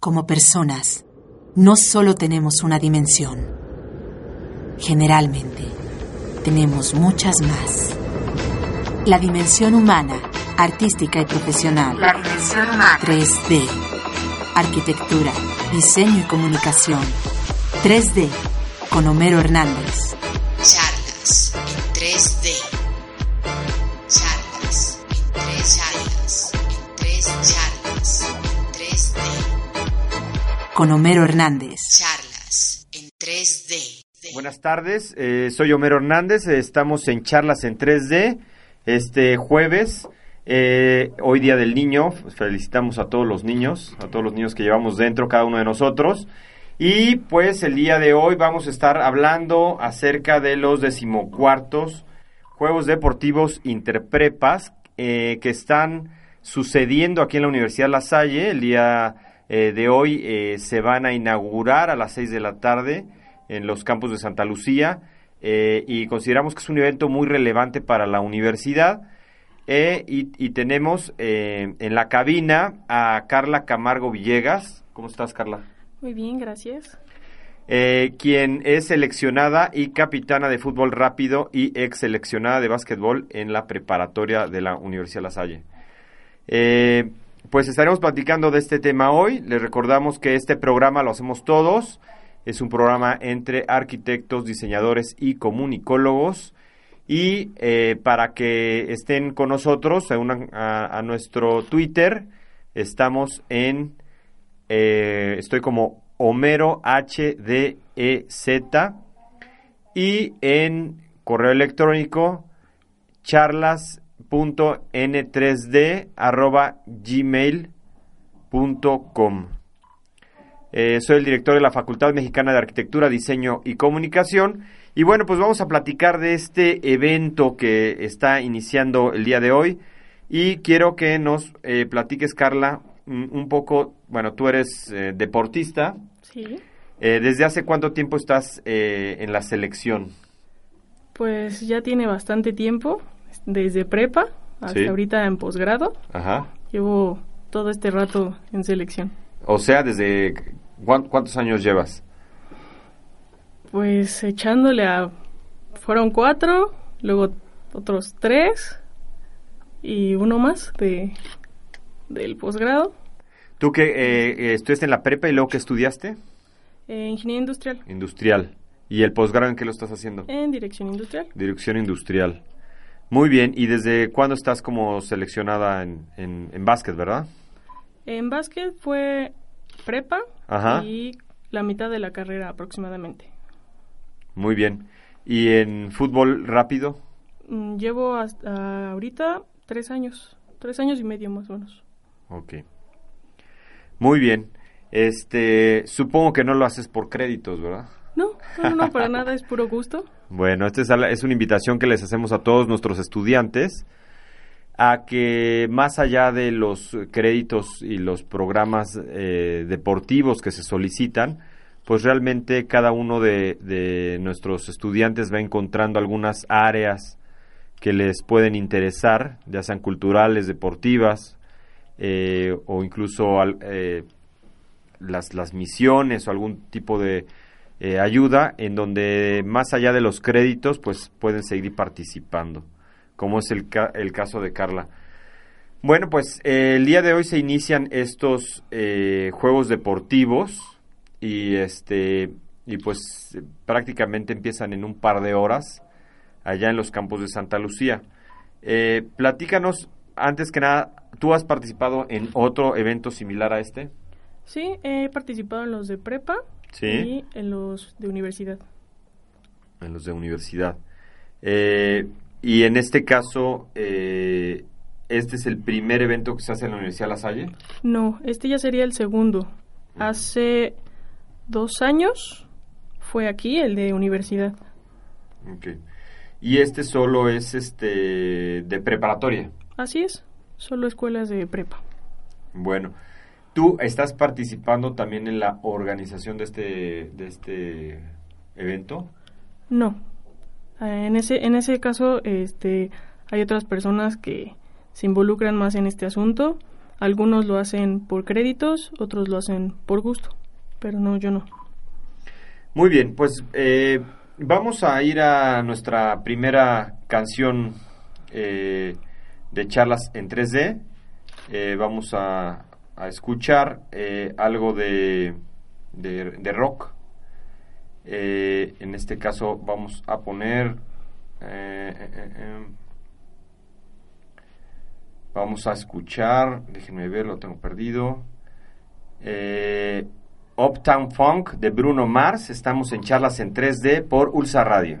como personas, no solo tenemos una dimensión. Generalmente, tenemos muchas más. La dimensión humana, artística y profesional. La dimensión humana. 3D. Arquitectura, diseño y comunicación. 3D. Con Homero Hernández. Charlas en 3D. Charlas en 3 charlas. En 3 charlas. Con Homero Hernández. Charlas en 3D. Buenas tardes, eh, soy Homero Hernández, eh, estamos en charlas en 3D este jueves, eh, hoy Día del Niño, felicitamos a todos los niños, a todos los niños que llevamos dentro, cada uno de nosotros. Y pues el día de hoy vamos a estar hablando acerca de los decimocuartos Juegos Deportivos Interprepas eh, que están sucediendo aquí en la Universidad La Salle. El día eh, de hoy eh, se van a inaugurar a las 6 de la tarde en los campus de Santa Lucía eh, y consideramos que es un evento muy relevante para la universidad. Y, y tenemos en la cabina a Carla Camargo Villegas. ¿Cómo estás, Carla? Muy bien, gracias. Eh, quien es seleccionada y capitana de fútbol rápido y ex seleccionada de básquetbol en la preparatoria de la Universidad La Salle. Eh, pues estaremos platicando de este tema hoy. Les recordamos que este programa lo hacemos todos. Es un programa entre arquitectos, diseñadores y comunicólogos. Y eh, para que estén con nosotros, se unan a, nuestro Twitter. Estamos en. eh, estoy como Homero HDZ. Y en correo electrónico charlas.n3d arroba gmail.com. Eh, soy el director de la Facultad Mexicana de Arquitectura, Diseño y Comunicación. Y bueno, pues vamos a platicar de este evento que está iniciando el día de hoy. Y quiero que nos eh, platiques, Carla, un, poco, bueno, tú eres eh, deportista. Sí. Eh, ¿Desde hace cuánto tiempo estás en la selección? Pues ya tiene bastante tiempo, desde prepa hasta Sí. ahorita en posgrado. Ajá. Llevo todo este rato en selección. O sea, ¿desde cuán- cuántos años llevas? Pues echándole a... Fueron cuatro, luego otros tres y uno más de del posgrado. ¿Tú que eh, eh, estudiaste en la prepa y luego que estudiaste? Eh, ingeniería industrial. Industrial. ¿Y el posgrado en qué lo estás haciendo? En dirección industrial. Dirección industrial. Muy bien. ¿Y desde cuándo estás como seleccionada en, en, en básquet, verdad? En básquet fue prepa Ajá. y la mitad de la carrera aproximadamente. Muy bien. ¿Y en fútbol rápido? Mm, Llevo hasta ahorita tres años, tres años y medio más o menos. Ok. Muy bien. Este, supongo que no lo haces por créditos, ¿verdad? No, no, no, para nada, es puro gusto. Bueno, esta es, una invitación que les hacemos a todos nuestros estudiantes a que más allá de los créditos y los programas eh, deportivos que se solicitan, pues realmente cada uno de, nuestros estudiantes va encontrando algunas áreas que les pueden interesar, ya sean culturales, deportivas, eh, o incluso eh, las, las misiones o algún tipo de eh, ayuda en donde más allá de los créditos pues pueden seguir participando como es el, ca- el caso de Carla. Bueno pues eh, el día de hoy se inician estos eh, juegos deportivos y este y pues prácticamente empiezan en un par de horas allá en los campos de Santa Lucía. Platícanos antes que nada tú has participado en otro evento similar a este Sí, he participado en los de prepa sí y en los de universidad. en los de universidad. Eh, y en este caso, eh, este es el primer evento que se hace en la Universidad La Salle. No, este ya sería el segundo. Hace dos años fue aquí el de universidad. Ok. Y este solo es este de preparatoria. Así es, solo escuelas de prepa. Bueno, tú estás participando también en la organización de este de este evento. No. Eh, En ese, en ese caso, este, hay otras personas que se involucran más en este asunto. Algunos lo hacen por créditos, otros lo hacen por gusto. Pero no, yo no. Muy bien, pues eh, vamos a ir a nuestra primera canción eh, de charlas en 3D. Eh, vamos a, a escuchar eh, algo de, de, rock. Eh, en este caso vamos a poner... eh, eh, eh, eh, vamos a escuchar, déjenme ver, lo tengo perdido. Eh, Uptown Funk de Bruno Mars. Estamos en charlas en 3D por Ulsa Radio.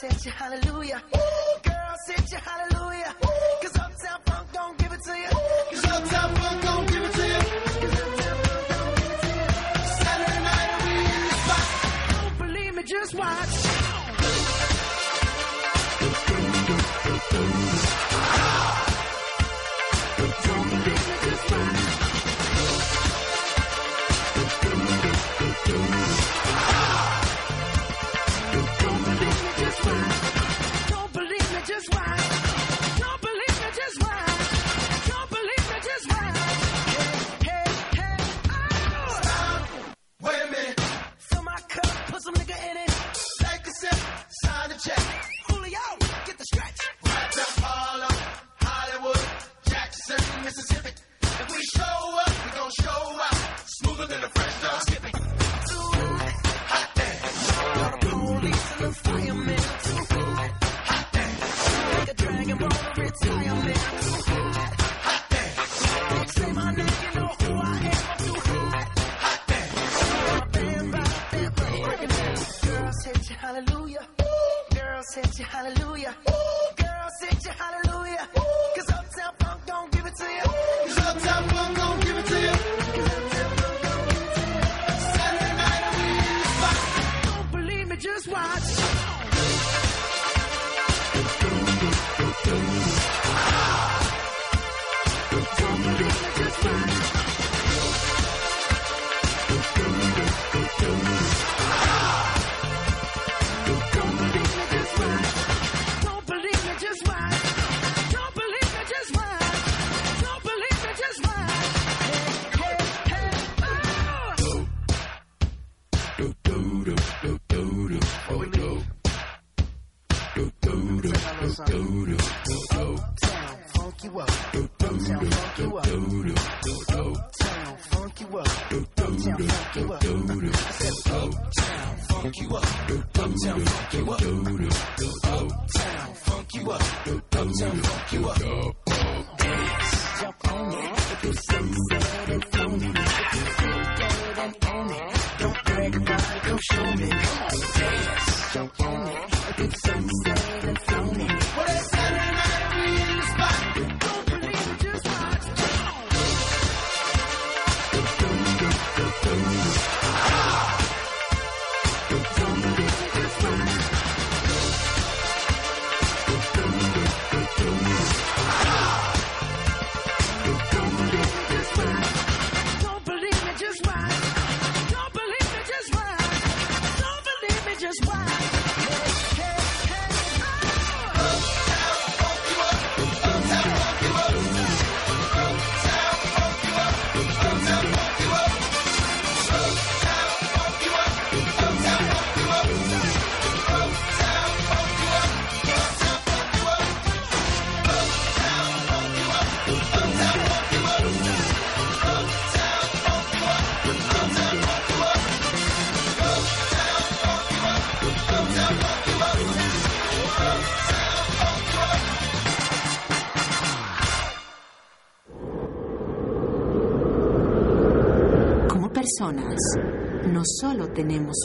Hit you hallelujah. Girls hit you hallelujah. Cause Uptown Funk don't give it to you. Cause Uptown Funk don't give it to you. Saturday night we in the spot. Don't believe me, just watch.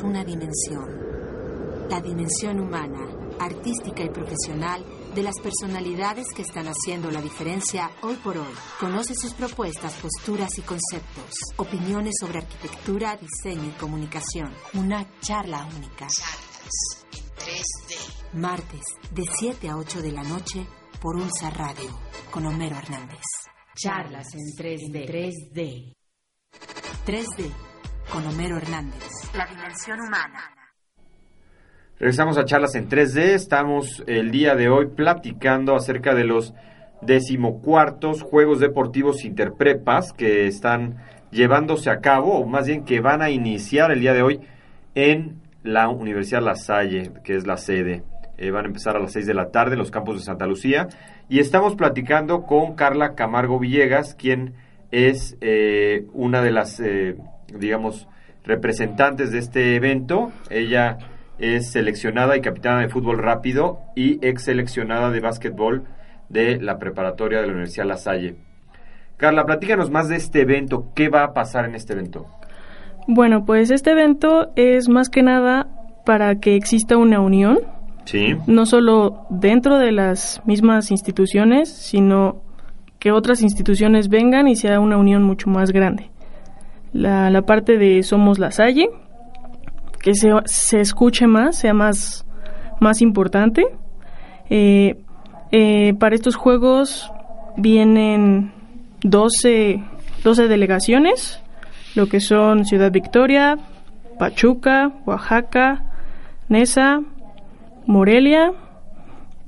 Una dimensión, la dimensión humana, artística y profesional de las personalidades que están haciendo la diferencia hoy por hoy. Conoce sus propuestas, posturas y conceptos, opiniones sobre arquitectura, diseño y comunicación. Una charla única. Charlas en 3D. Martes, de 7 a 8 de la noche, por Ulsa Radio, con Homero Hernández. Charlas en 3D. 3D. 3D, con Homero Hernández. La dimensión humana. Regresamos a charlas en 3D. Estamos el día de hoy platicando acerca de los decimocuartos Juegos Deportivos Interprepas que están llevándose a cabo, o más bien que van a iniciar el día de hoy en la Universidad La Salle, que es la sede. Eh, van a empezar a las 6 de la tarde en los campos de Santa Lucía. Y estamos platicando con Carla Camargo Villegas, quien es eh, una de las, eh, digamos, representantes de este evento. Ella es seleccionada y capitana de fútbol rápido y ex seleccionada de básquetbol de la preparatoria de la Universidad La Salle. Carla, platícanos más de este evento. ¿Qué va a pasar en este evento? Bueno, pues este evento es más que nada para que exista una unión, Sí. no solo dentro de las mismas instituciones, sino que otras instituciones vengan y sea una unión mucho más grande. La, la parte de Somos la Salle, que se, se escuche más, sea más, más importante. Eh, eh, para estos juegos vienen 12, 12 delegaciones, lo que son Ciudad Victoria, Pachuca, Oaxaca, Nesa, Morelia,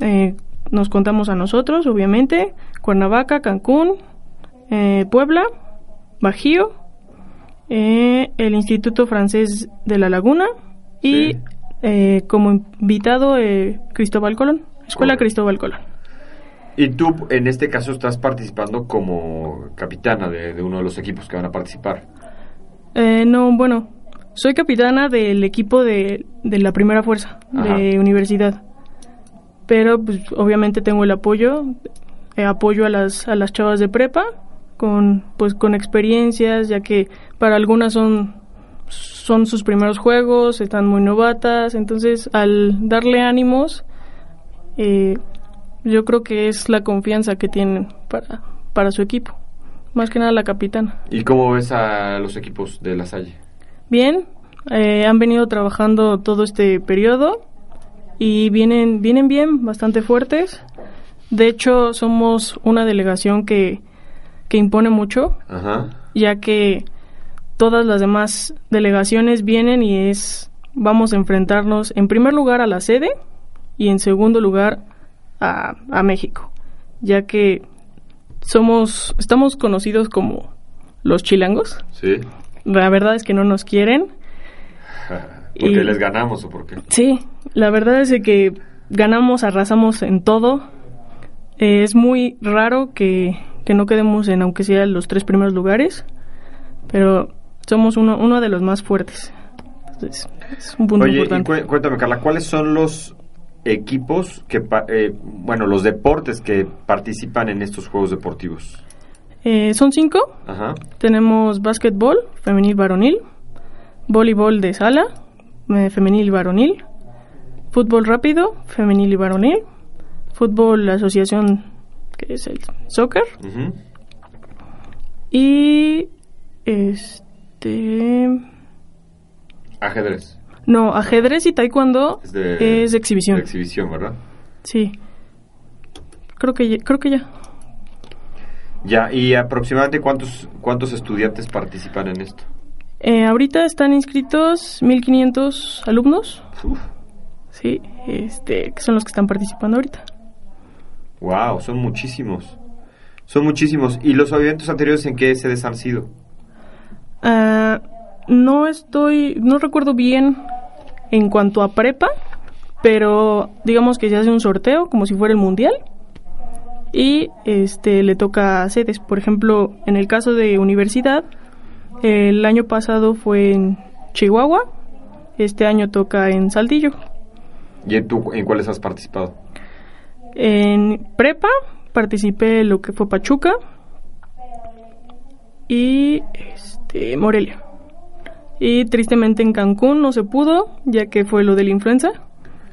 eh, nos contamos a nosotros, obviamente, Cuernavaca, Cancún, Puebla, Bajío, eh, el Instituto Francés de la Laguna y Sí. eh, como invitado eh, Cristóbal Colón, Escuela Correcto. Cristóbal Colón. Y tú, en este caso, estás participando como capitana de, de uno de los equipos que van a participar. Eh, no, bueno, soy capitana del equipo de, de la primera fuerza de universidad. Pero pues obviamente tengo el apoyo, eh, apoyo a las, a las chavas de prepa con pues con experiencias, ya que para algunas son son sus primeros juegos, están muy novatas, entonces al darle ánimos eh, yo creo que es la confianza que tienen para, para su equipo, más que nada la capitana. ¿Y cómo ves a los equipos de la Salle? Bien, eh, han venido trabajando todo este periodo y vienen, vienen bien, bastante fuertes. De hecho, somos una delegación que, que impone mucho, Ajá. ya que todas las demás delegaciones vienen y es, vamos a enfrentarnos en primer lugar a la sede y en segundo lugar a, a México, ya que somos, estamos conocidos como los chilangos. Sí. La verdad es que no nos quieren. ¿Porque Y- les ganamos o por qué? Sí, la verdad es que ganamos, arrasamos en todo. Eh, es muy raro que, que no quedemos en, aunque sea los tres primeros lugares, pero somos uno, uno de los más fuertes. Entonces, es un punto Oye, y cuéntame, Carla, ¿cuáles son los equipos que, eh, bueno, los deportes que participan en estos Juegos Deportivos? Eh, son cinco. Ajá. Tenemos básquetbol, femenil varonil, voleibol de sala, eh, femenil y varonil, fútbol rápido, femenil y varonil, fútbol asociación, que es el soccer, y este Ajedrez. no ajedrez y taekwondo Es de, es de exhibición. de exhibición, ¿verdad? sí. Creo que creo que ya. Ya, ¿y aproximadamente cuántos, cuántos estudiantes participan en esto? Eh, ahorita están inscritos 1500 alumnos. Uf, sí este que son los que están participando ahorita wow, son muchísimos. Son muchísimos. ¿Y los eventos anteriores en qué sedes han sido? Ah, no estoy, no recuerdo bien en cuanto a prepa, pero digamos que se hace un sorteo como si fuera el mundial y este le toca sedes. Por ejemplo, en el caso de universidad, el año pasado fue en Chihuahua, este año toca en Saltillo. ¿Y en, tú, en cuáles has participado? En prepa participé en lo que fue Pachuca y este Morelia. Y tristemente en Cancún no se pudo, ya que fue lo de la influenza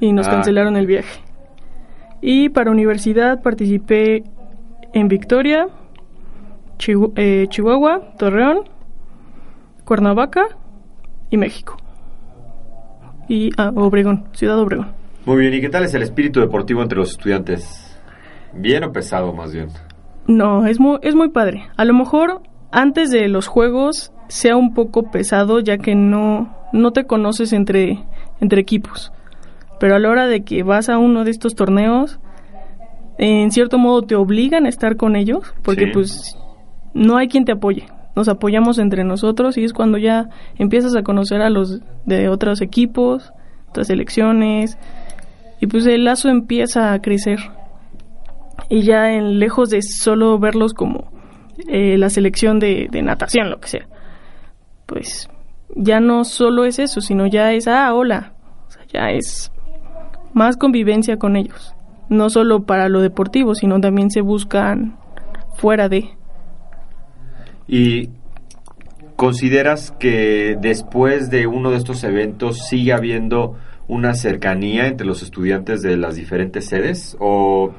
y nos Ah. cancelaron el viaje. Y para universidad participé en Victoria, Chihu- eh, Chihuahua, Torreón, Cuernavaca y México. Y ah, Obregón, Ciudad Obregón. Muy bien, ¿y qué tal es el espíritu deportivo entre los estudiantes? ¿Bien o pesado más bien? No, es muy, es muy padre. A lo mejor antes de los juegos sea un poco pesado ya que no, no te conoces entre, entre equipos. Pero a la hora de que vas a uno de estos torneos, en cierto modo te obligan a estar con ellos porque Sí. pues no hay quien te apoye. Nos apoyamos entre nosotros y es cuando ya empiezas a conocer a los de otros equipos, otras selecciones y pues el lazo empieza a crecer. Y ya en lejos de solo verlos como eh, la selección de, de natación, lo que sea, pues ya no solo es eso, sino ya es, ah, hola, o sea, ya es más convivencia con ellos, no solo para lo deportivo, sino también se buscan fuera de... ¿Y consideras que después de uno de estos eventos sigue habiendo una cercanía entre los estudiantes de las diferentes sedes? ¿O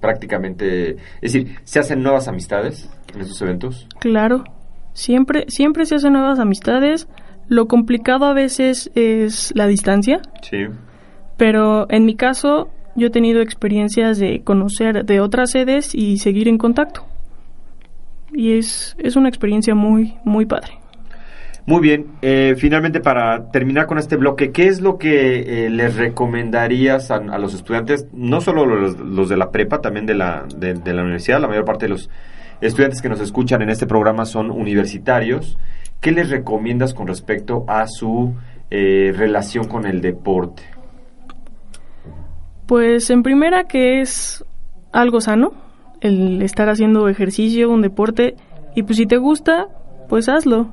prácticamente, es decir, se hacen nuevas amistades en estos eventos? Claro, siempre, siempre se hacen nuevas amistades, lo complicado a veces es la distancia, Sí. Pero en mi caso, yo he tenido experiencias de conocer de otras sedes y seguir en contacto. Y es, es una experiencia muy, muy padre. Muy bien, eh, finalmente para terminar con este bloque, ¿qué es lo que eh, les recomendarías a, los estudiantes, no solo los, los de la prepa, también de la, de, de la universidad, la mayor parte de los estudiantes que nos escuchan en este programa son universitarios, ¿qué les recomiendas con respecto a su eh, relación con el deporte? Pues en primera que es algo sano, el estar haciendo ejercicio, un deporte, y pues si te gusta, pues hazlo.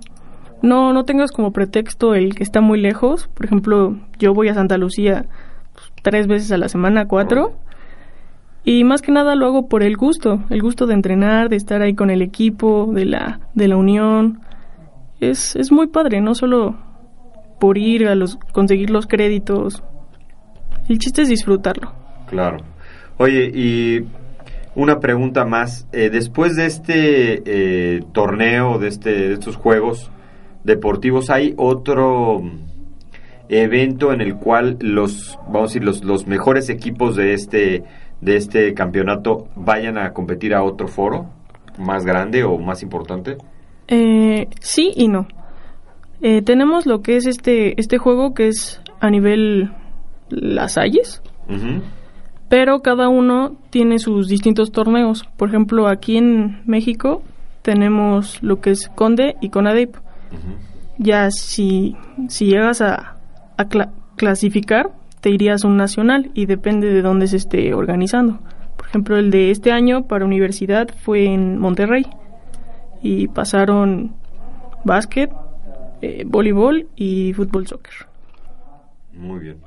No, no tengas como pretexto el que está muy lejos. Por ejemplo, yo voy a Santa Lucía pues, tres veces a la semana, cuatro. Y más que nada lo hago por el gusto, el gusto de entrenar, de estar ahí con el equipo, de la, de la unión. Es, es muy padre, no solo por ir a los, conseguir los créditos. El chiste es disfrutarlo. Claro. Oye, y una pregunta más. Eh, después de este eh, torneo, de, este, de estos juegos deportivos, ¿hay otro evento en el cual los, vamos a decir, los, los mejores equipos de este, de este campeonato vayan a competir a otro foro más grande o más importante? Eh, sí y no. Eh, tenemos lo que es este, este juego que es a nivel Las Salles, pero cada uno tiene sus distintos torneos. Por ejemplo, aquí en México tenemos lo que es Conde y Conadep. Ya si, si llegas a, a cla- clasificar, te irías a un nacional y depende de dónde se esté organizando. Por ejemplo, el de este año para universidad fue en Monterrey y pasaron básquet, eh, voleibol y fútbol soccer. Muy bien.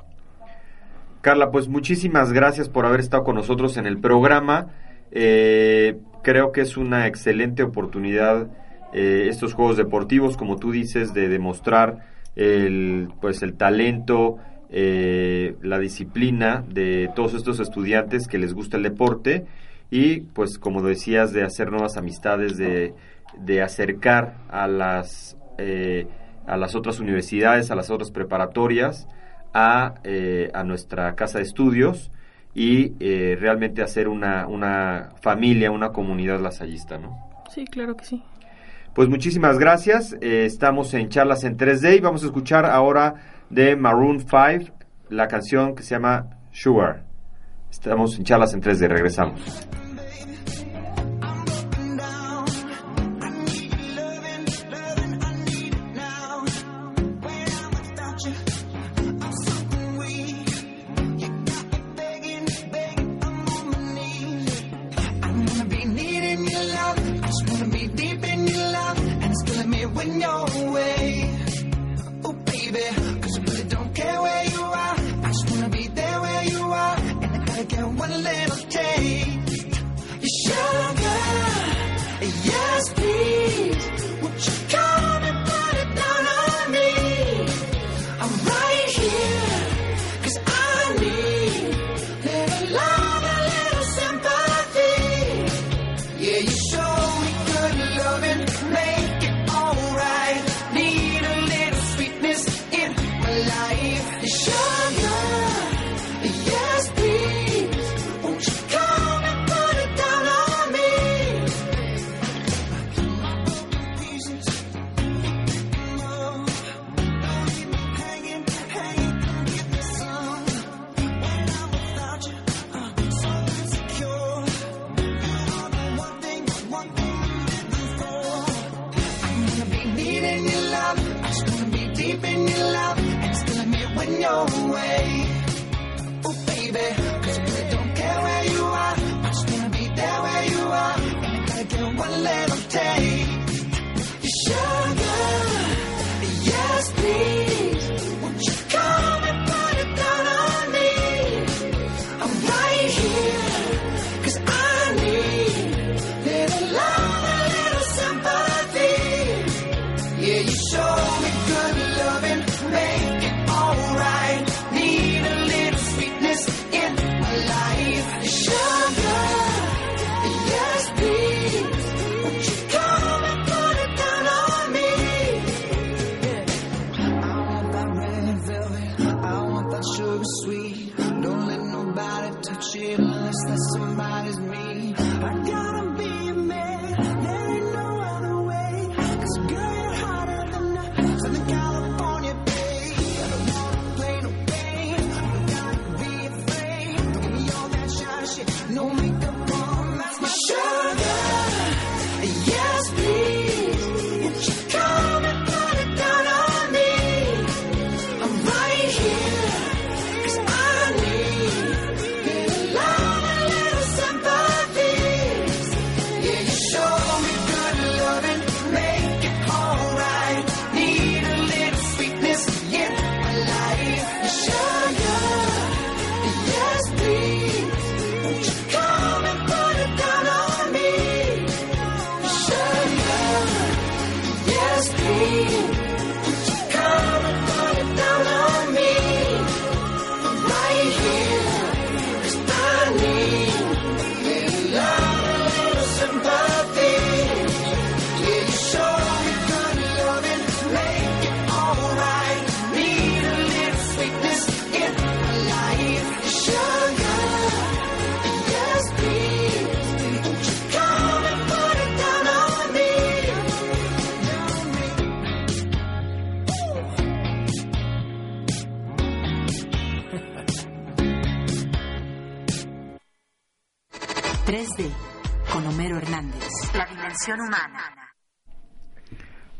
Carla, pues muchísimas gracias por haber estado con nosotros en el programa. Eh, creo que es una excelente oportunidad eh, estos juegos deportivos, como tú dices, de demostrar el, pues el talento, eh, la disciplina de todos estos estudiantes que les gusta el deporte y, pues, como decías, de hacer nuevas amistades, de, de acercar a las eh, a las otras universidades, a las otras preparatorias, a, eh, a nuestra casa de estudios y eh, realmente hacer una, una familia, una comunidad lasallista, ¿no? Sí, claro que sí. Pues muchísimas gracias. eh, estamos en charlas en 3D y vamos a escuchar ahora de Maroon 5 la canción que se llama Sugar. Estamos en charlas en 3D, regresamos.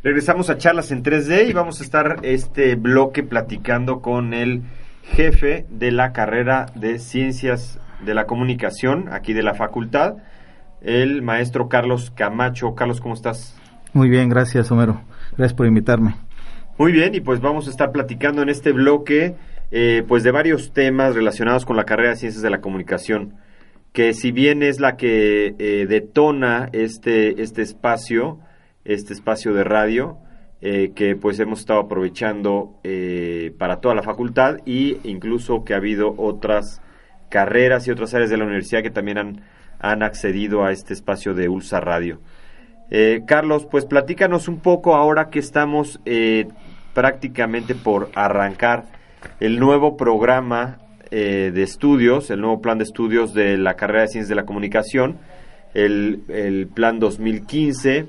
Regresamos a charlas en 3D y vamos a estar este bloque platicando con el jefe de la carrera de Ciencias de la Comunicación aquí de la facultad, el maestro Carlos Camacho. Carlos, ¿cómo estás? Muy bien, gracias Homero. Gracias por invitarme. Muy bien, y pues vamos a estar platicando en este bloque eh, pues de varios temas relacionados con la carrera de Ciencias de la Comunicación, que si bien es la que eh, detona este, este espacio, este espacio de radio, eh, que pues hemos estado aprovechando eh, para toda la facultad y incluso que ha habido otras carreras y otras áreas de la universidad que también han, han accedido a este espacio de Ulsa Radio. Eh, Carlos, pues platícanos un poco ahora que estamos prácticamente por arrancar el nuevo programa de estudios, el nuevo plan de estudios de la carrera de Ciencias de la Comunicación, el, el plan 2015,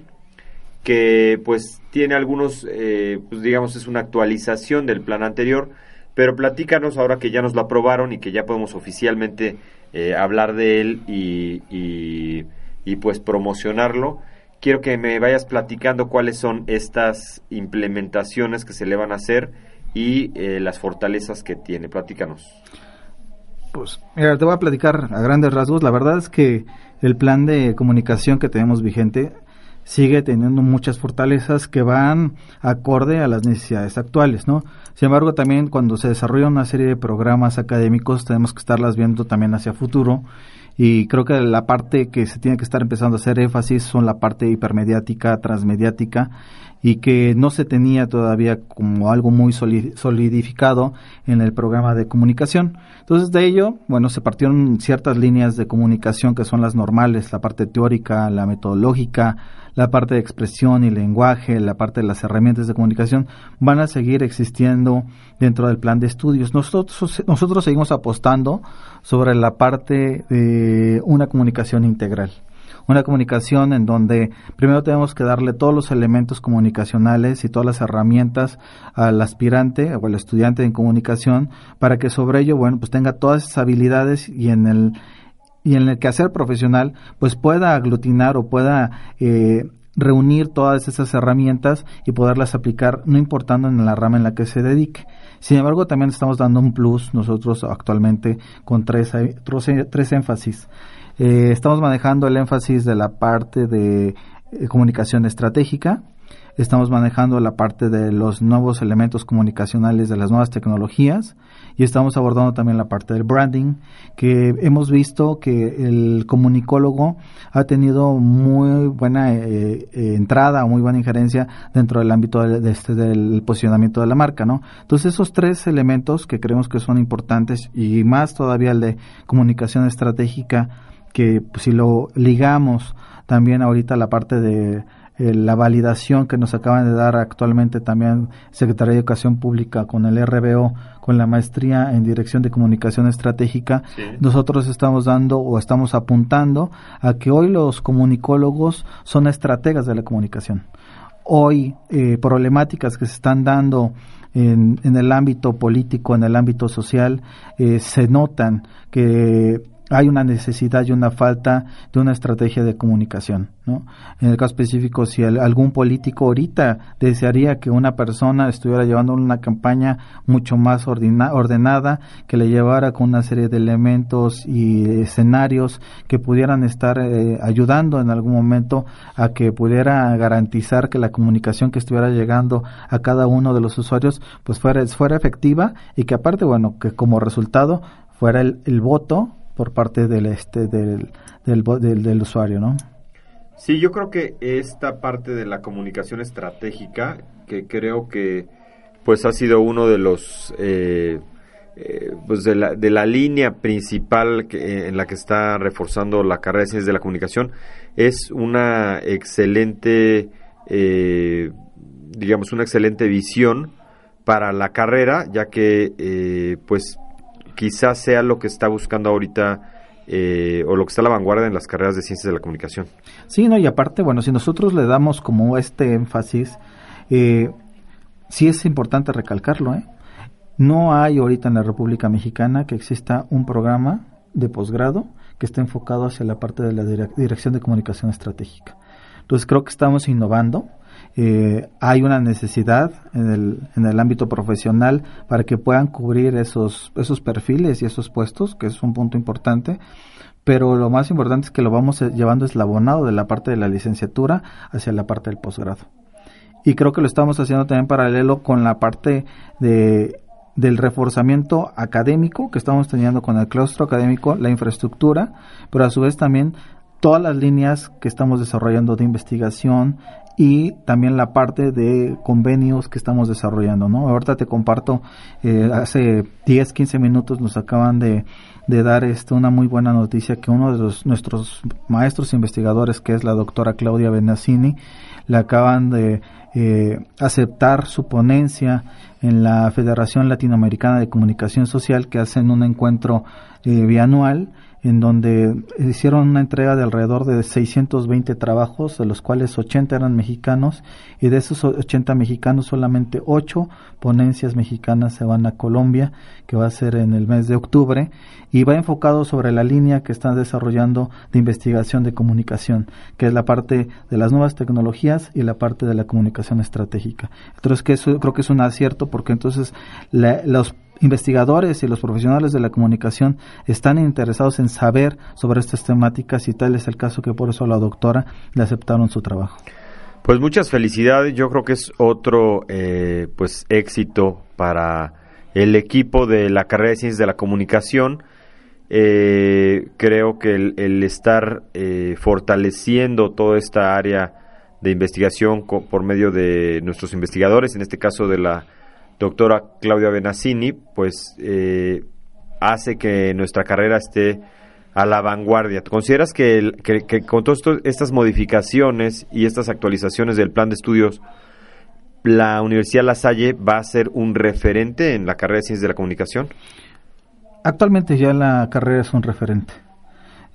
que pues tiene algunos, eh, pues digamos es una actualización del plan anterior, pero platícanos ahora que ya nos lo aprobaron y que ya podemos oficialmente eh, hablar de él y, y, y, pues promocionarlo. Quiero que me vayas platicando cuáles son estas implementaciones que se le van a hacer y eh, las fortalezas que tiene. Platícanos. Pues mira, te voy a platicar a grandes rasgos. La verdad es que el plan de comunicación que tenemos vigente sigue teniendo muchas fortalezas que van acorde a las necesidades actuales, ¿no? Sin embargo, también cuando se desarrolla una serie de programas académicos tenemos que estarlas viendo también hacia futuro y creo que la parte que se tiene que estar empezando a hacer énfasis son la parte hipermediática, transmediática y que no se tenía todavía como algo muy solidificado en el programa de comunicación. Entonces de ello, bueno, se partieron ciertas líneas de comunicación que son las normales, la parte teórica, la metodológica, la parte de expresión y lenguaje, la parte de las herramientas de comunicación, van a seguir existiendo dentro del plan de estudios. Nosotros, nosotros seguimos apostando sobre la parte de una comunicación integral una comunicación en donde primero tenemos que darle todos los elementos comunicacionales y todas las herramientas al aspirante o al estudiante en comunicación para que sobre ello, bueno, pues tenga todas esas habilidades y en el y en el quehacer profesional pues pueda aglutinar o pueda eh, reunir todas esas herramientas y poderlas aplicar no importando en la rama en la que se dedique. Sin embargo, también estamos dando un plus nosotros actualmente con tres, tres, tres énfasis. Eh, estamos manejando el énfasis de la parte de eh, comunicación estratégica, estamos manejando la parte de los nuevos elementos comunicacionales de las nuevas tecnologías y estamos abordando también la parte del branding, que hemos visto que el comunicólogo ha tenido muy buena eh, eh, entrada muy buena injerencia dentro del ámbito de, de este, del posicionamiento de la marca, ¿no? Entonces esos tres elementos que creemos que son importantes y más todavía el de comunicación estratégica, que pues, si lo ligamos también ahorita la parte de eh, la validación que nos acaban de dar actualmente también Secretaría de Educación Pública con el RBO, con la maestría en Dirección de Comunicación Estratégica, sí. nosotros estamos dando o estamos apuntando a que hoy los comunicólogos son estrategas de la comunicación. Hoy eh, problemáticas que se están dando en, en, el ámbito político, en el ámbito social, eh, se notan que hay una necesidad y una falta de una estrategia de comunicación. ¿no? En el caso específico, si algún político ahorita desearía que una persona estuviera llevando una campaña mucho más ordena, ordenada, que le llevara con una serie de elementos y escenarios que pudieran estar eh, ayudando en algún momento a que pudiera garantizar que la comunicación que estuviera llegando a cada uno de los usuarios pues fuera, fuera efectiva y que aparte, bueno, que como resultado fuera el, el voto por parte del este del, del, del, del, usuario, ¿no? Sí, yo creo que esta parte de la comunicación estratégica, que creo que pues ha sido uno de los eh, eh, pues de la, de la línea principal que, en la que está reforzando la carrera de ciencias de la comunicación, es una excelente eh, digamos una excelente visión para la carrera, ya que pues quizás sea lo que está buscando ahorita eh, o lo que está a la vanguardia en las carreras de ciencias de la comunicación. Sí, no, y aparte, bueno, si nosotros le damos como este énfasis, eh, sí es importante recalcarlo, ¿eh? No hay ahorita en la República Mexicana que exista un programa de posgrado que esté enfocado hacia la parte de la direc- dirección de comunicación estratégica. Entonces creo que estamos innovando. Eh, hay una necesidad en el, en el ámbito profesional para que puedan cubrir esos, esos perfiles y esos puestos, que es un punto importante. Pero lo más importante es que lo vamos eh, llevando eslabonado de la parte de la licenciatura hacia la parte del posgrado y creo que lo estamos haciendo también paralelo con la parte de del reforzamiento académico que estamos teniendo con el claustro académico, la infraestructura, pero a su vez también todas las líneas que estamos desarrollando de investigación y también la parte de convenios que estamos desarrollando, ¿no? Ahorita te comparto, eh, hace 10, 15 minutos nos acaban de, de dar esto una muy buena noticia que uno de los, nuestros maestros investigadores, que es la doctora Claudia Benassini, le acaban de eh, aceptar su ponencia en la Federación Latinoamericana de Comunicación Social que hacen un encuentro eh, bianual en donde hicieron una entrega de alrededor de 620 trabajos, de los cuales 80 eran mexicanos, y de esos 80 mexicanos solamente 8 ponencias mexicanas se van a Colombia, que va a ser en el mes de octubre, y va enfocado sobre la línea que están desarrollando de investigación de comunicación, que es la parte de las nuevas tecnologías y la parte de la comunicación estratégica. Entonces, que eso creo que es un acierto porque entonces la- los investigadores y los profesionales de la comunicación están interesados en saber sobre estas temáticas y tal es el caso que por eso la doctora le aceptaron su trabajo. Pues muchas felicidades, yo creo que es otro eh, pues éxito para el equipo de la carrera de ciencias de la comunicación. Eh, creo que el, el estar eh, fortaleciendo toda esta área de investigación por medio de nuestros investigadores, en este caso de la doctora Claudia Benassini, pues eh, hace que nuestra carrera esté a la vanguardia. ¿Consideras que, con todas estas modificaciones y estas actualizaciones del plan de estudios, la Universidad La Salle va a ser un referente en la carrera de ciencias de la comunicación? Actualmente ya la carrera es un referente.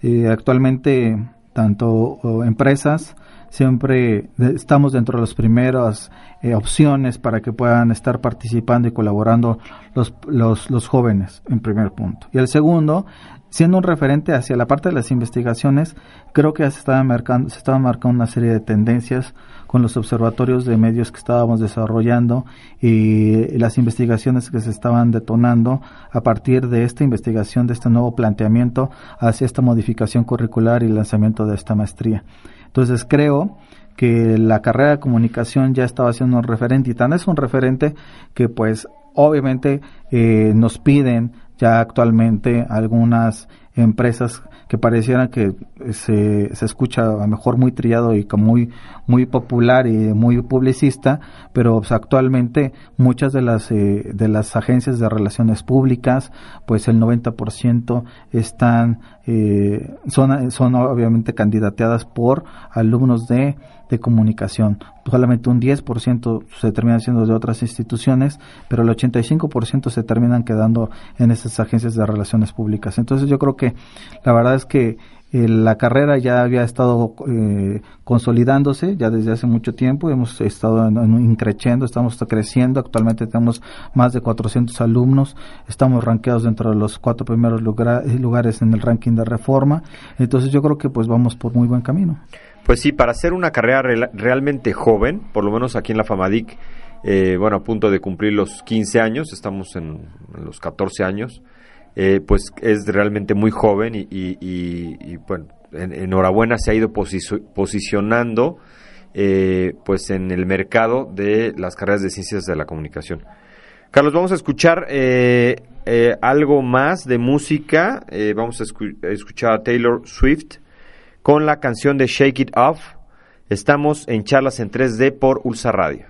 Eh, actualmente, tanto empresas, siempre estamos dentro de las primeras eh, opciones para que puedan estar participando y colaborando los, los, los jóvenes, en primer punto. Y el segundo, siendo un referente hacia la parte de las investigaciones, creo que se estaba marcando, se estaba marcando una serie de tendencias con los observatorios de medios que estábamos desarrollando y las investigaciones que se estaban detonando a partir de esta investigación, de este nuevo planteamiento hacia esta modificación curricular y lanzamiento de esta maestría. Entonces creo que la carrera de comunicación ya estaba siendo un referente y tan es un referente que pues obviamente eh, nos piden ya actualmente algunas empresas que parecieran que se, se escucha a lo mejor muy trillado y como muy muy popular y muy publicista pero pues, actualmente muchas de las eh, de las agencias de relaciones públicas pues el 90% están eh, son son obviamente candidateadas por alumnos de de comunicación. Solamente un 10% se termina siendo de otras instituciones, pero el 85% se terminan quedando en agencias de relaciones públicas. Entonces yo creo que la verdad es que eh, la carrera ya había estado eh, consolidándose ya desde hace mucho tiempo, hemos estado en, estamos creciendo, actualmente tenemos más de 400 alumnos, estamos rankeados dentro de los cuatro primeros lugar- lugares en el ranking de reforma, entonces yo creo que pues vamos por muy buen camino. Pues sí, para hacer una carrera realmente joven, por lo menos aquí en la FAMADIC, eh, bueno, a punto de cumplir los 15 años, estamos en, los 14 años, eh, pues es realmente muy joven y, bueno, en- enhorabuena se ha ido posicio- posicionando eh, pues en el mercado de las carreras de ciencias de la comunicación. Carlos, vamos a escuchar algo más de música, vamos a a escuchar a Taylor Swift con la canción de Shake It Off. Estamos en charlas en 3D por Ulsa Radio.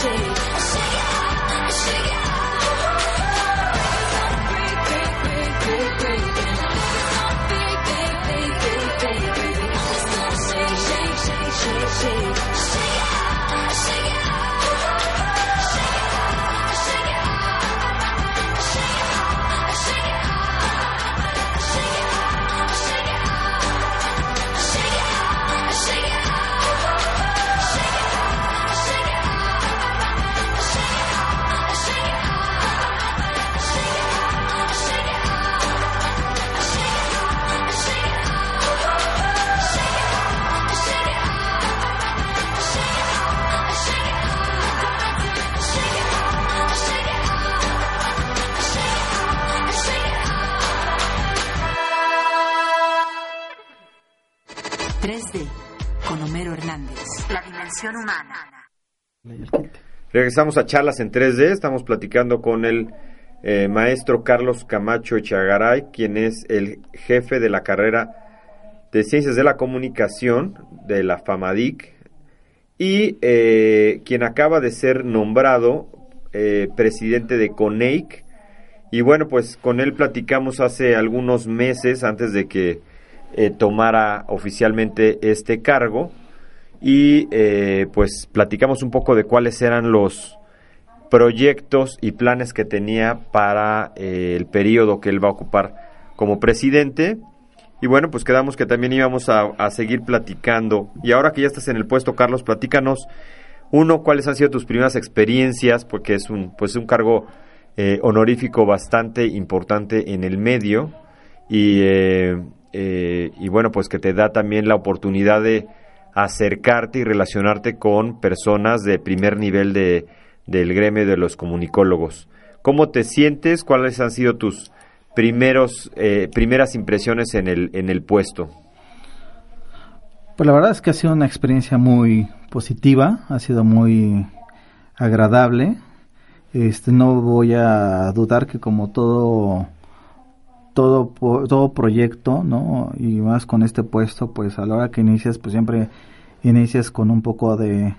Shake, Regresamos a charlas en 3D. Estamos platicando con el eh, maestro Carlos Camacho Echagaray, quien es el jefe de la carrera de Ciencias de la Comunicación de la FAMADIC y eh, quien acaba de ser nombrado eh, presidente de CONEIC. Y bueno, pues con él platicamos hace algunos meses antes de que tomara oficialmente este cargo y eh, pues platicamos un poco de cuáles eran los proyectos y planes que tenía para eh, el periodo que él va a ocupar como presidente. Y bueno, pues quedamos que también íbamos a, seguir platicando. Y ahora que ya estás en el puesto, Carlos, platícanos, uno, cuáles han sido tus primeras experiencias, porque es un, pues un cargo eh, honorífico bastante importante en el medio. Y, eh, eh, y bueno, pues que te da también la oportunidad de acercarte y relacionarte con personas de primer nivel de, del gremio de los comunicólogos. ¿Cómo te sientes? ¿Cuáles han sido tus primeros eh, primeras impresiones en el en el puesto? Pues la verdad es que ha sido una experiencia muy positiva, ha sido muy agradable. Este no voy a dudar que como todo todo todo proyecto, ¿no? Y más con este puesto, pues a la hora que inicias, pues siempre inicias con un poco de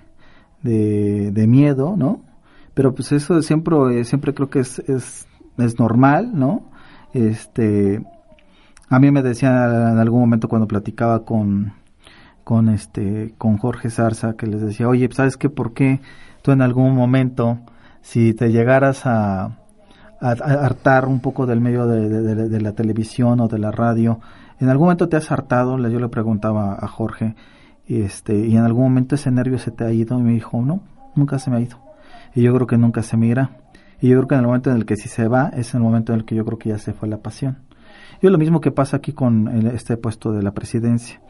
de, de miedo, ¿no? Pero pues eso siempre siempre creo que es es, es normal, ¿no? Este a mí me decían en algún momento cuando platicaba con con este con Jorge Zarza que les decía, "Oye, ¿sabes qué por qué tú en algún momento si te llegaras a hartar un poco del medio de, de- la televisión o de la radio. ¿En algún momento te has hartado? Yo le preguntaba a Jorge, y este, y en algún momento ese nervio se te ha ido y me dijo, no, nunca se me ha ido. Y yo creo que nunca se me irá. Y yo creo que en el momento en el que sí se va, es el momento en el que yo creo que ya se fue la pasión. Y es lo mismo que pasa aquí con este puesto de la presidencia.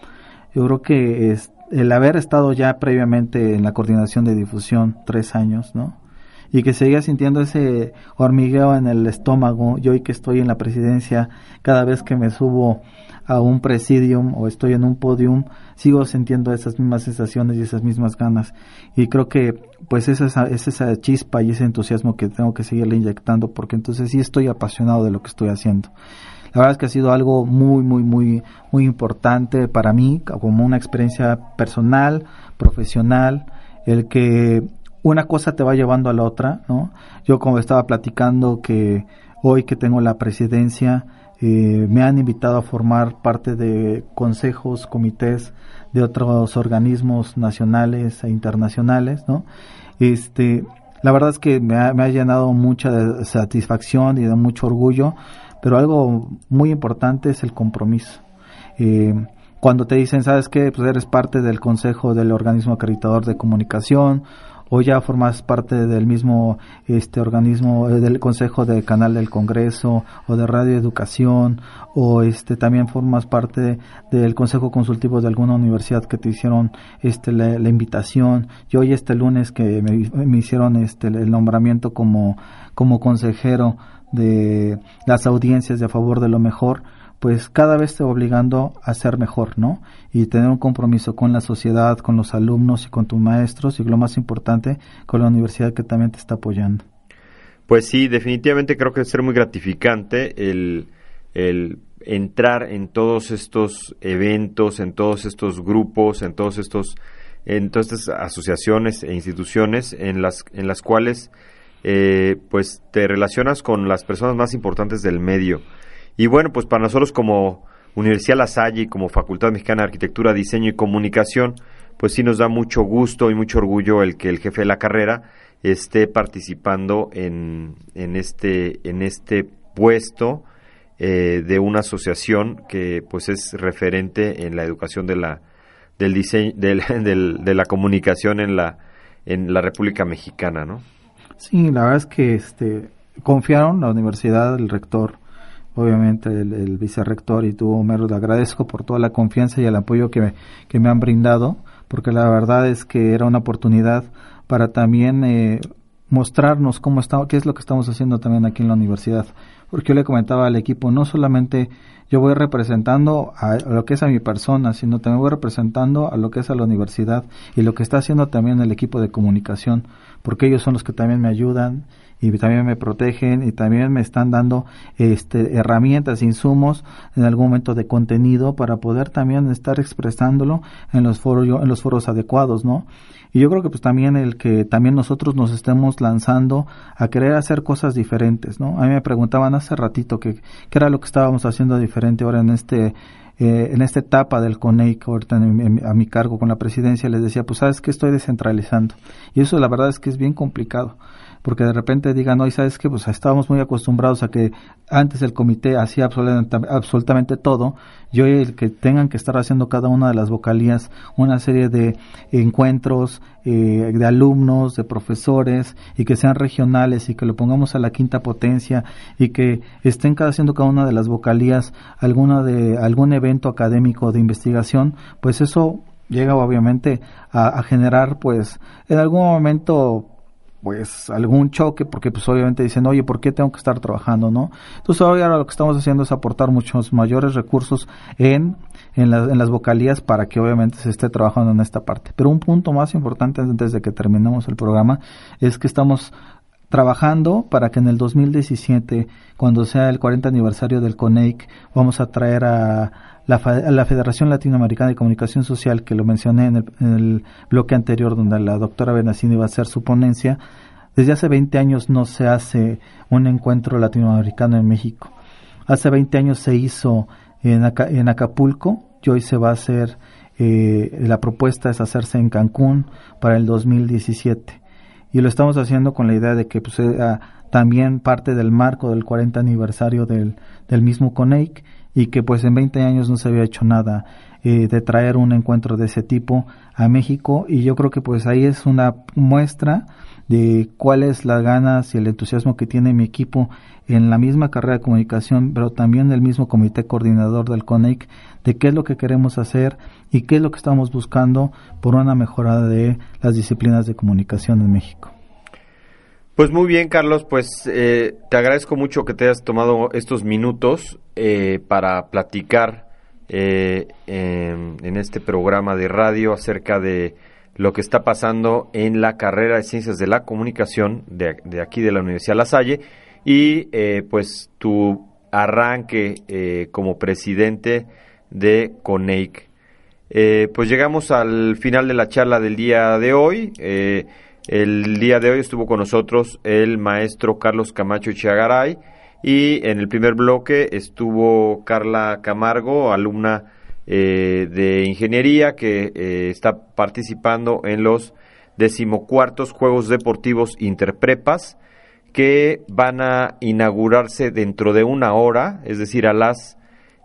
Yo creo que es, el haber estado ya previamente en la coordinación de difusión tres años, ¿no? Y que seguía sintiendo ese hormigueo en el estómago, yo hoy que estoy en la presidencia, cada vez que me subo a un presidium o estoy en un podium, sigo sintiendo esas mismas sensaciones y esas mismas ganas. Y creo que pues es esa, es esa chispa y ese entusiasmo que tengo que seguirle inyectando porque entonces sí estoy apasionado de lo que estoy haciendo. La verdad es que ha sido algo muy, muy, muy, muy importante para mí, como una experiencia personal, profesional, el que una cosa te va llevando a la otra, ¿no? Yo como estaba platicando que hoy que tengo la presidencia, eh, me han invitado a formar parte de consejos, comités de otros organismos nacionales e internacionales, ¿no? Este, la verdad es que me ha, llenado mucha satisfacción y de mucho orgullo, pero algo muy importante es el compromiso. Eh, cuando te dicen, ¿sabes qué? Pues eres parte del consejo del organismo acreditador de comunicación o ya formas parte del mismo este organismo eh, del consejo de canal del Congreso o de Radio Educación o este también formas parte del consejo consultivo de alguna universidad que te hicieron este la, la invitación. Y hoy este lunes que me, me hicieron este el nombramiento como como consejero de las audiencias de a favor de lo mejor pues cada vez te obligando a ser mejor, ¿no? Y tener un compromiso con la sociedad, con los alumnos y con tus maestros y lo más importante, con la universidad que también te está apoyando. Pues sí, definitivamente creo que es ser muy gratificante el, el entrar en todos estos eventos, en todos estos grupos, en todos estos, en todas estas asociaciones e instituciones en las, en las cuales eh, pues te relacionas con las personas más importantes del medio. Y bueno, pues para nosotros como Universidad La Salle y como Facultad Mexicana de Arquitectura, Diseño y Comunicación, pues sí nos da mucho gusto y mucho orgullo el que el jefe de la carrera esté participando en, en este en este puesto eh, de una asociación que pues es referente en la educación de la del diseño del, de la comunicación en la en la República Mexicana, ¿no? Sí, la verdad es que este confiaron la universidad, el rector, obviamente el, el vicerrector y tú, Homero, le agradezco por toda la confianza y el apoyo que me, que me han brindado, porque la verdad es que era una oportunidad para también eh, mostrarnos cómo está, qué es lo que estamos haciendo también aquí en la universidad. Porque yo le comentaba al equipo, no solamente yo voy representando a lo que es a mi persona, sino también voy representando a lo que es a la universidad y lo que está haciendo también el equipo de comunicación, porque ellos son los que también me ayudan y también me protegen y también me están dando este herramientas, insumos en algún momento de contenido para poder también estar expresándolo en los foros en los foros adecuados, ¿no? Y yo creo que pues también el que también nosotros nos estemos lanzando a querer hacer cosas diferentes, ¿no? A mí me preguntaban hace ratito que qué era lo que estábamos haciendo diferente ahora en este eh, en esta etapa del CONEIC, ahorita en- a mi cargo con la presidencia, les decía, pues sabes que estoy descentralizando. Y eso la verdad es que es bien complicado porque de repente digan, no, y sabes que pues estábamos muy acostumbrados a que antes el comité hacía absolutamente, todo, y hoy el que tengan que estar haciendo cada una de las vocalías una serie de encuentros eh, de alumnos, de profesores, y que sean regionales y que lo pongamos a la quinta potencia y que estén cada haciendo cada una de las vocalías alguna de algún evento académico de investigación, pues eso llega obviamente a generar pues en algún momento pues algún choque porque pues obviamente dicen oye por qué tengo que estar trabajando no entonces ahora lo que estamos haciendo es aportar muchos mayores recursos en en, la- en las vocalías para que obviamente se esté trabajando en esta parte. Pero un punto más importante antes de que terminemos el programa es que estamos trabajando para que en el 2017, cuando sea el 40 aniversario del CONEIC, vamos a traer a la, la Federación Latinoamericana de Comunicación Social, que lo mencioné en el, bloque anterior, donde la doctora Benacini va a hacer su ponencia. Desde hace 20 años no se hace un encuentro latinoamericano en México. Hace 20 años se hizo en, en Acapulco y hoy se va a hacer, eh, la propuesta es hacerse en Cancún para el 2017 y lo estamos haciendo con la idea de que pues, sea también parte del marco del 40 aniversario del, del mismo CONEIC y que pues en 20 años no se había hecho nada eh, de traer un encuentro de ese tipo a México y yo creo que pues ahí es una muestra de cuáles las ganas y el entusiasmo que tiene mi equipo en la misma carrera de comunicación, pero también el mismo comité coordinador del CONEIC, de qué es lo que queremos hacer y qué es lo que estamos buscando por una mejora de las disciplinas de comunicación en México. Pues muy bien, Carlos, pues eh, te agradezco mucho que te hayas tomado estos minutos eh, para platicar eh, en, este programa de radio acerca de lo que está pasando en la carrera de Ciencias de la Comunicación de, aquí de la Universidad La Salle y eh, pues tu arranque como presidente de CONEIC. Pues llegamos al final de la charla del día de hoy. El día de hoy estuvo con nosotros el maestro Carlos Camacho Chiagaray y en el primer bloque estuvo Carla Camargo, alumna eh, de ingeniería que eh, está participando en los decimocuartos Juegos Deportivos Interprepas que van a inaugurarse dentro de una hora, es decir, a las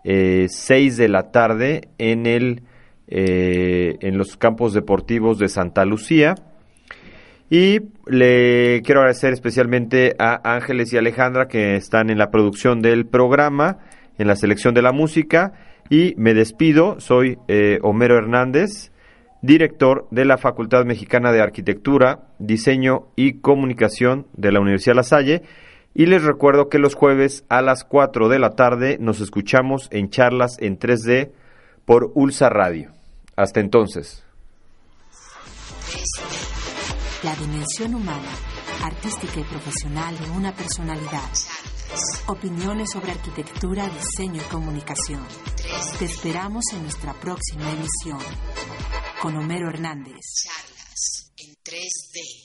eh, 6 de la tarde en el eh, en los campos deportivos de Santa Lucía. Y le quiero agradecer especialmente a Ángeles y Alejandra que están en la producción del programa, en la selección de la música. Y me despido, soy eh, Homero Hernández, director de la Facultad Mexicana de Arquitectura, Diseño y Comunicación de la Universidad La Salle. Y les recuerdo que los jueves a las 4 de la tarde nos escuchamos en charlas en 3D por Ulsa Radio. Hasta entonces. La dimensión humana, artística y profesional de una personalidad. Opiniones sobre arquitectura, diseño y comunicación. Te esperamos en nuestra próxima emisión. Con Homero Hernández. Charlas en 3D.